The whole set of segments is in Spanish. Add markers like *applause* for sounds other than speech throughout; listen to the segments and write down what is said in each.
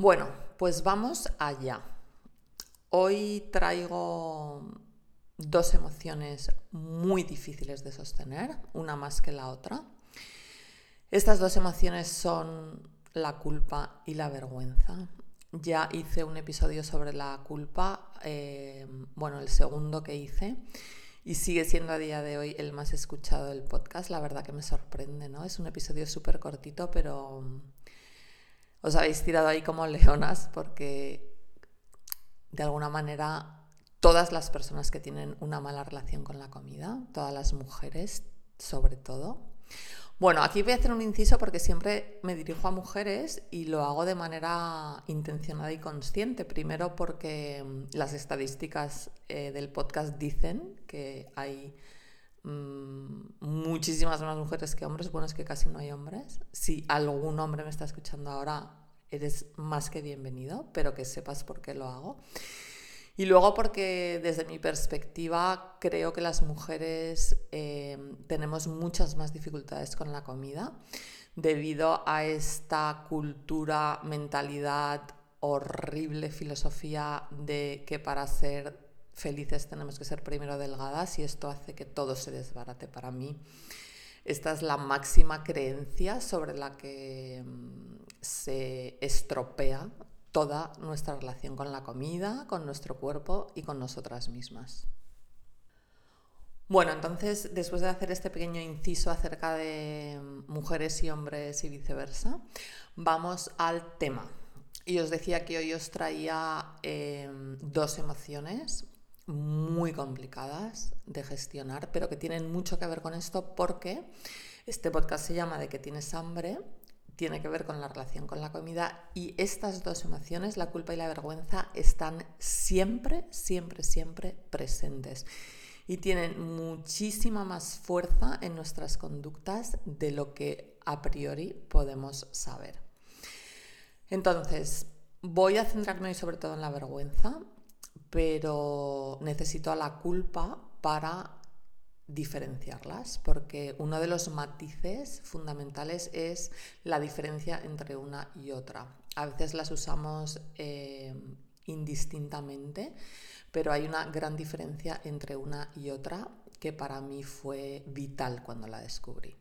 Bueno, pues vamos allá. Hoy traigo dos emociones muy difíciles de sostener, una más que la otra. Estas dos emociones son la culpa y la vergüenza. Ya hice un episodio sobre la culpa, eh, bueno, el segundo que hice, y sigue siendo a día de hoy el más escuchado del podcast. La verdad que me sorprende, ¿no? Es un episodio súper cortito, pero os habéis tirado ahí como leonas porque de alguna manera todas las personas que tienen una mala relación con la comida, todas las mujeres sobre todo. Bueno, aquí voy a hacer un inciso porque siempre me dirijo a mujeres y lo hago de manera intencionada y consciente. Primero porque mm, las estadísticas eh, del podcast dicen que hay Mm, muchísimas más mujeres que hombres, bueno, es que casi no hay hombres. Si algún hombre me está escuchando ahora, eres más que bienvenido, pero que sepas por qué lo hago. Y luego porque desde mi perspectiva creo que las mujeres em, tenemos muchas más dificultades con la comida debido a esta cultura, mentalidad, horrible filosofía de que para ser felices tenemos que ser primero delgadas y esto hace que todo se desbarate para mí. Esta es la máxima creencia sobre la que mm, se estropea toda nuestra relación con la comida, con nuestro cuerpo y con nosotras mismas. Bueno, entonces, después de hacer este pequeño inciso acerca de mm, mujeres y hombres y viceversa, vamos al tema. Y os decía que hoy os traía em, dos emociones muy complicadas de gestionar, pero que tienen mucho que ver con esto porque este podcast se llama De que tienes hambre, tiene que ver con la relación con la comida y estas dos emociones, la culpa y la vergüenza, están siempre, siempre, siempre presentes y tienen muchísima más fuerza en nuestras conductas de lo que a priori podemos saber. Entonces, voy a centrarme hoy sobre todo en la vergüenza pero necesito a la culpa para diferenciarlas, porque uno de los matices fundamentales es la diferencia entre una y otra. A veces las usamos eh, indistintamente, pero hay una gran diferencia entre una y otra que para mí fue vital cuando la descubrí.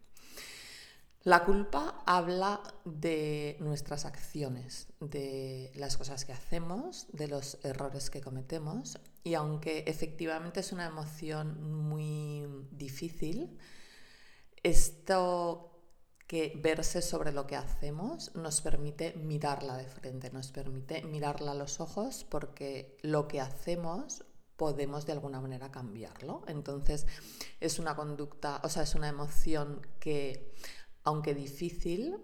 La culpa habla de nuestras acciones, de las cosas que hacemos, de los errores que cometemos y aunque efectivamente es una emoción muy difícil, esto que verse sobre lo que hacemos nos permite mirarla de frente, nos permite mirarla a los ojos porque lo que hacemos podemos de alguna manera cambiarlo. Entonces es una conducta, o sea, es una emoción que aunque difícil,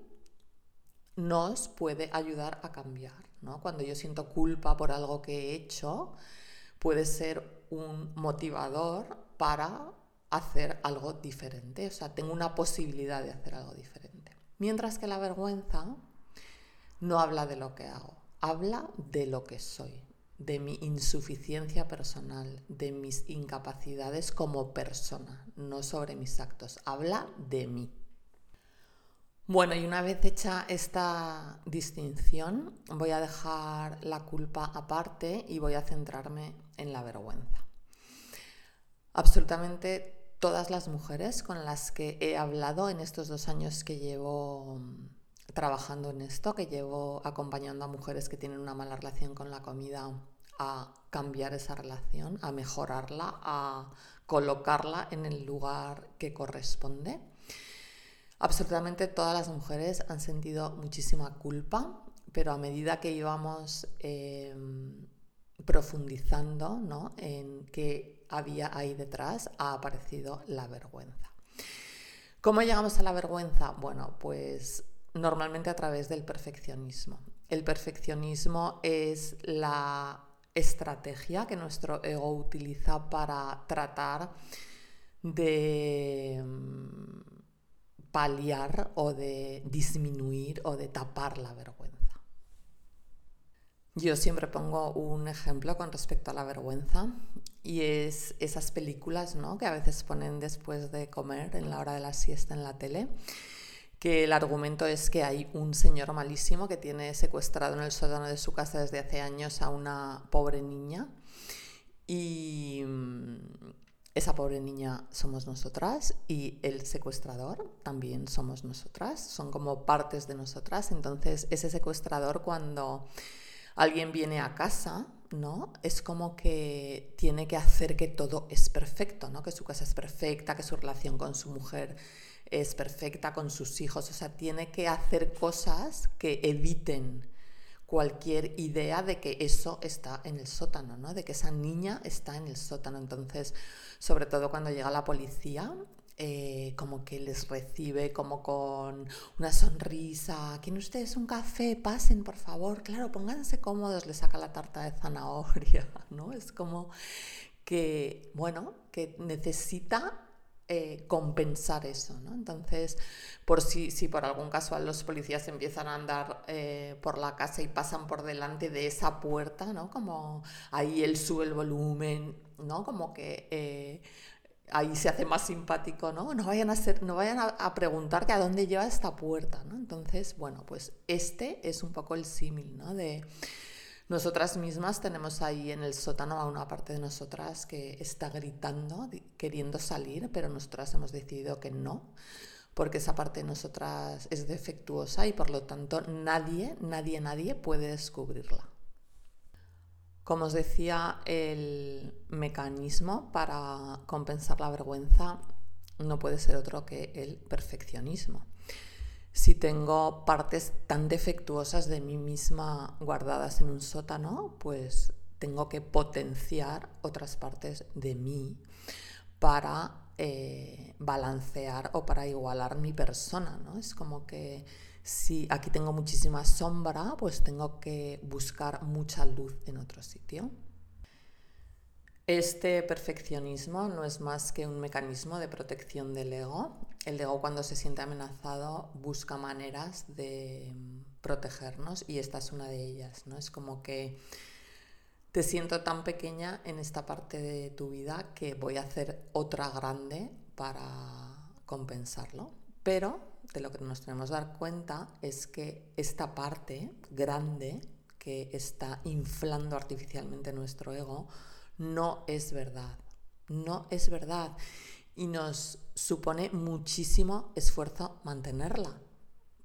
nos puede ayudar a cambiar. Cuando yo siento culpa por algo que he hecho, puede ser un motivador para hacer algo diferente. O sea, tengo una posibilidad de hacer algo diferente. Mientras que la vergüenza no habla de lo que hago, habla de lo que soy, de mi insuficiencia personal, de mis incapacidades como persona, no sobre mis actos. Habla de mí. Bueno, y una vez hecha esta distinción, voy a dejar la culpa aparte y voy a centrarme en la vergüenza. Absolutamente todas las mujeres con las que he hablado en estos dos años que llevo mm, trabajando en esto, que llevo acompañando a mujeres que tienen una mala relación con la comida a cambiar esa relación, a mejorarla, a colocarla en el lugar que corresponde Absolutamente todas las mujeres han sentido muchísima culpa, pero a medida que íbamos em, profundizando en qué había ahí detrás, ha aparecido la vergüenza. ¿Cómo llegamos a la vergüenza? Bueno, pues normalmente a través del perfeccionismo. El perfeccionismo es la estrategia que nuestro ego utiliza para tratar de em, paliar o de disminuir o de tapar la vergüenza. Yo siempre pongo un ejemplo con respecto a la vergüenza y es esas películas ¿no? que a veces ponen después de comer en la hora de la siesta en la tele que el argumento es que hay un señor malísimo que tiene secuestrado en el sótano de su casa desde hace años a una pobre niña y esa pobre niña somos nosotras y el secuestrador también somos nosotras, son como partes de nosotras. Entonces ese secuestrador cuando alguien viene a casa, ¿no? Es como que tiene que hacer que todo es perfecto, ¿no? Que su casa es perfecta, que su relación con su mujer es perfecta con sus hijos, o sea, tiene que hacer cosas que eviten cualquier idea de que eso está en el sótano, ¿no? De que esa niña está en el sótano. Entonces, sobre todo cuando llega la policía, eh, como que les recibe como con una sonrisa. ¿Quieren ustedes un café? Pasen, por favor. Claro, pónganse cómodos, les saca la tarta de zanahoria, *laughs* ¿no? Es como que, bueno, que necesita eh, compensar eso. ¿no? Entonces, por si, si por algún casual los policías empiezan a andar eh, por la casa y pasan por delante de esa puerta, ¿no? como ahí él sube el volumen, ¿no? como que eh, ahí se hace más simpático, ¿no? No vayan a, ser, no vayan a, preguntar que a dónde lleva esta puerta, ¿no? Entonces, bueno, pues este es un poco el símil, ¿no? De nosotras mismas tenemos ahí en el sótano a una parte de nosotras que está gritando, queriendo salir, pero nosotras hemos decidido que no, porque esa parte de nosotras es defectuosa y por lo tanto nadie, nadie, nadie puede descubrirla. Como os decía, el mecanismo para compensar la vergüenza no puede ser otro que el perfeccionismo si tengo partes tan defectuosas de mí misma guardadas en un sótano, pues tengo que potenciar otras partes de mí para eh, balancear o para igualar mi persona, ¿no? Es como que si aquí tengo muchísima sombra, pues tengo que buscar mucha luz en otro sitio. Este perfeccionismo no es más que un mecanismo de protección del ego. El ego cuando se siente amenazado busca maneras de mm, protegernos y esta es una de ellas. ¿no? Es como que te siento tan pequeña en esta parte de tu vida que voy a hacer otra grande para compensarlo. Pero de lo que nos tenemos que dar cuenta es que esta parte grande que está inflando artificialmente nuestro ego, no es verdad. No es verdad. Y nos supone muchísimo esfuerzo mantenerla,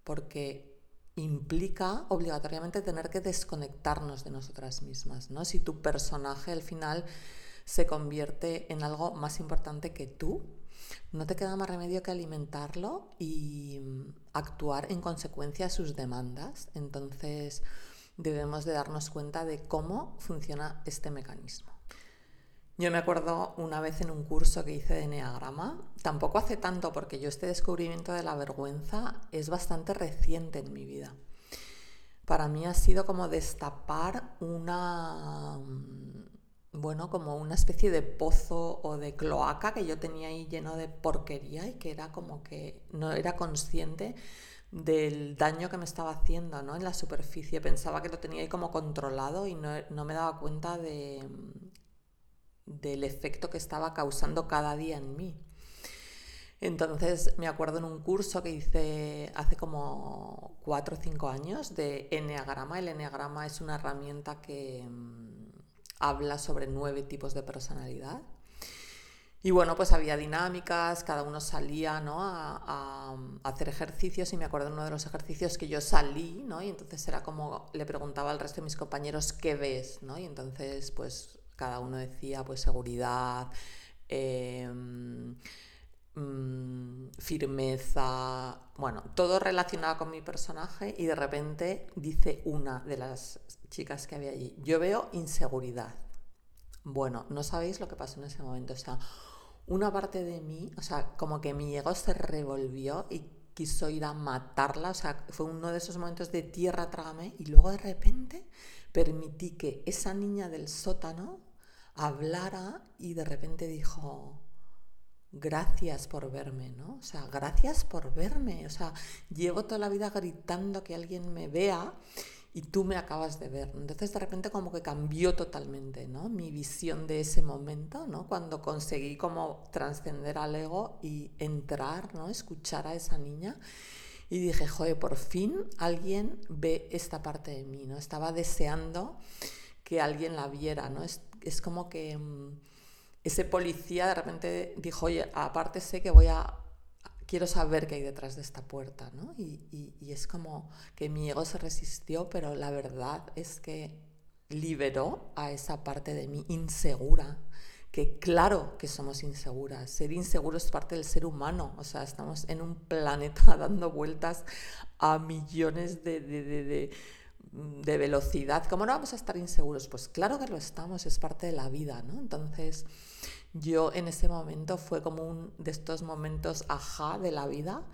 porque implica obligatoriamente tener que desconectarnos de nosotras mismas. ¿no? Si tu personaje al final se convierte en algo más importante que tú, no te queda más remedio que alimentarlo y actuar en consecuencia a sus demandas. Entonces debemos de darnos cuenta de cómo funciona este mecanismo. Yo me acuerdo una vez en un curso que hice de Enneagrama, tampoco hace tanto porque yo este descubrimiento de la vergüenza es bastante reciente en mi vida. Para mí ha sido como destapar una, bueno, como una especie de pozo o de cloaca que yo tenía ahí lleno de porquería y que era como que no era consciente del daño que me estaba haciendo ¿no? en la superficie. Pensaba que lo tenía ahí como controlado y no, no me daba cuenta de, del efecto que estaba causando cada día en mí. Entonces me acuerdo en un curso que hice hace como cuatro o cinco años de Enneagrama. El Enneagrama es una herramienta que mm, habla sobre nueve tipos de personalidad. Y bueno, pues había dinámicas, cada uno salía ¿no? a, hacer ejercicios y me acuerdo de uno de los ejercicios que yo salí, ¿no? Y entonces era como, le preguntaba al resto de mis compañeros, ¿qué ves? ¿no? Y entonces pues cada uno decía pues seguridad, em, mm, firmeza, bueno, todo relacionado con mi personaje y de repente dice una de las chicas que había allí, yo veo inseguridad. Bueno, no sabéis lo que pasó en ese momento, o sea, una parte de mí, o sea, como que mi ego se revolvió y quiso ir a matarla, o sea, fue uno de esos momentos de tierra trágame y luego de repente permití que esa niña del sótano hablara y de repente dijo, gracias por verme, ¿no? O sea, gracias por verme. O sea, llevo toda la vida gritando que alguien me vea y tú me acabas de ver. Entonces de repente como que cambió totalmente, ¿no? Mi visión de ese momento, ¿no? Cuando conseguí como trascender al ego y entrar, ¿no? Escuchar a esa niña Y dije, joder, por fin alguien ve esta parte de mí, ¿no? Estaba deseando que alguien la viera, ¿no? Es como que mm, ese policía de repente dijo, oye, aparte sé que voy a quiero saber qué hay detrás de esta puerta, ¿no? Y, es como que mi ego se resistió, pero la verdad es que liberó a esa parte de mí insegura, que claro que somos inseguras, ser inseguro es parte del ser humano, o sea, estamos en un planeta *laughs* dando vueltas a millones de, velocidad, ¿cómo no vamos a estar inseguros? Pues claro que lo estamos, es parte de la vida, ¿no? Entonces yo en ese momento fue como un de estos momentos ajá de la vida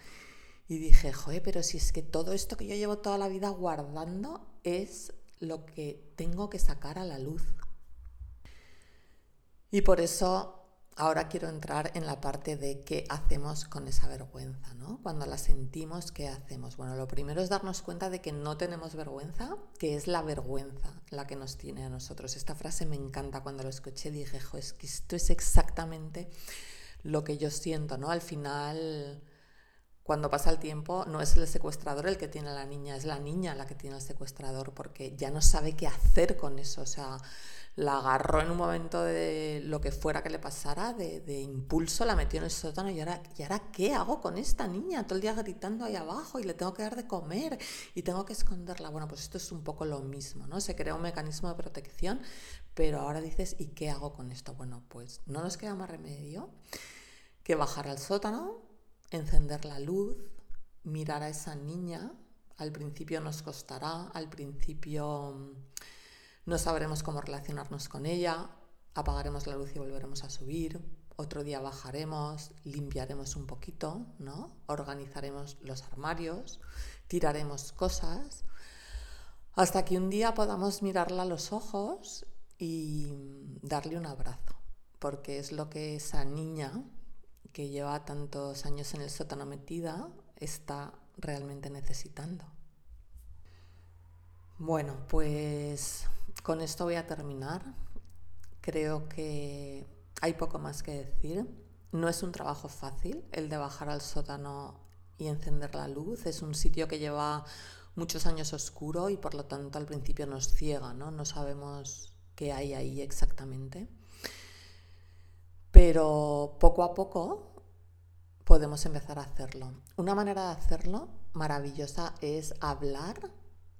y dije, joder, pero si es que todo esto que yo llevo toda la vida guardando es lo que tengo que sacar a la luz. Y por eso Ahora quiero entrar en la parte de qué hacemos con esa vergüenza, ¿no? Cuando la sentimos, ¿qué hacemos? Bueno, lo primero es darnos cuenta de que no tenemos vergüenza, que es la vergüenza la que nos tiene a nosotros. Esta frase me encanta cuando lo escuché, dije, jo, es que esto es exactamente lo que yo siento, ¿no? Al final, cuando pasa el tiempo, no es el secuestrador el que tiene a la niña, es la niña la que tiene al secuestrador, porque ya no sabe qué hacer con eso, o sea la agarró en un momento de lo que fuera que le pasara, de, impulso, la metió en el sótano y ahora, ¿y ahora qué hago con esta niña? Todo el día gritando ahí abajo y le tengo que dar de comer y tengo que esconderla. Bueno, pues esto es un poco lo mismo, ¿no? Se crea un mecanismo de protección, pero ahora dices, ¿y qué hago con esto? Bueno, pues no nos queda más remedio que bajar al sótano, encender la luz, mirar a esa niña. Al principio nos costará, al principio no sabremos cómo relacionarnos con ella, apagaremos la luz y volveremos a subir, otro día bajaremos, limpiaremos un poquito, ¿no? Organizaremos los armarios, tiraremos cosas, hasta que un día podamos mirarla a los ojos y darle un abrazo, porque es lo que esa niña que lleva tantos años en el sótano metida está realmente necesitando. Bueno, pues con esto voy a terminar. Creo que hay poco más que decir. No es un trabajo fácil el de bajar al sótano y encender la luz. Es un sitio que lleva muchos años oscuro y por lo tanto al principio nos ciega, ¿no? No sabemos qué hay ahí exactamente. Pero poco a poco podemos empezar a hacerlo. Una manera de hacerlo maravillosa es hablar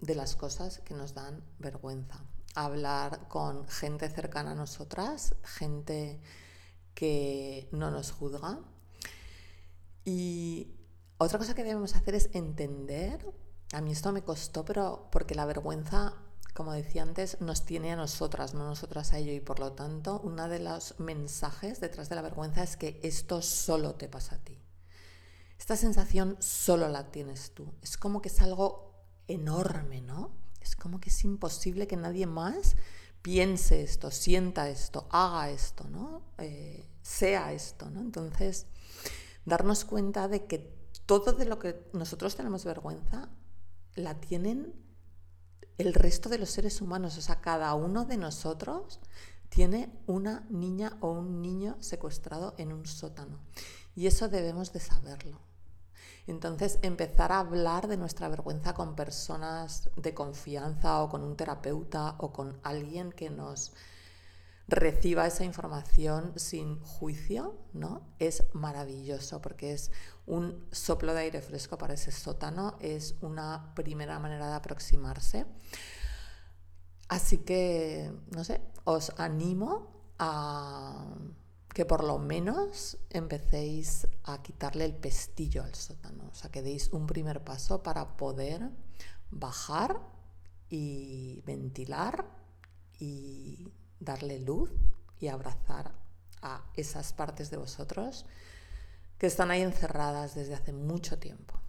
de las cosas que nos dan vergüenza hablar con gente cercana a nosotras, gente que no nos juzga. Y otra cosa que debemos hacer es entender, a mí esto me costó, pero porque la vergüenza, como decía antes, nos tiene a nosotras, no nosotras a ello. Y por lo tanto, uno de los mensajes detrás de la vergüenza es que esto solo te pasa a ti. Esta sensación solo la tienes tú. Es como que es algo enorme, ¿no? Es como que es imposible que nadie más piense esto, sienta esto, haga esto, ¿no? Eh, sea esto, ¿no? Entonces, darnos cuenta de que todo de lo que nosotros tenemos vergüenza la tienen el resto de los seres humanos, o sea, cada uno de nosotros tiene una niña o un niño secuestrado en un sótano. Y eso debemos de saberlo. Entonces, empezar a hablar de nuestra vergüenza con personas de confianza o con un terapeuta o con alguien que nos reciba esa información sin juicio, ¿no? Es maravilloso porque es un soplo de aire fresco para ese sótano, es una primera manera de aproximarse. Así que, no sé, os animo a que por lo menos empecéis a quitarle el pestillo al sótano, o sea, que deis un primer paso para poder bajar y ventilar y darle luz y abrazar a esas partes de vosotros que están ahí encerradas desde hace mucho tiempo.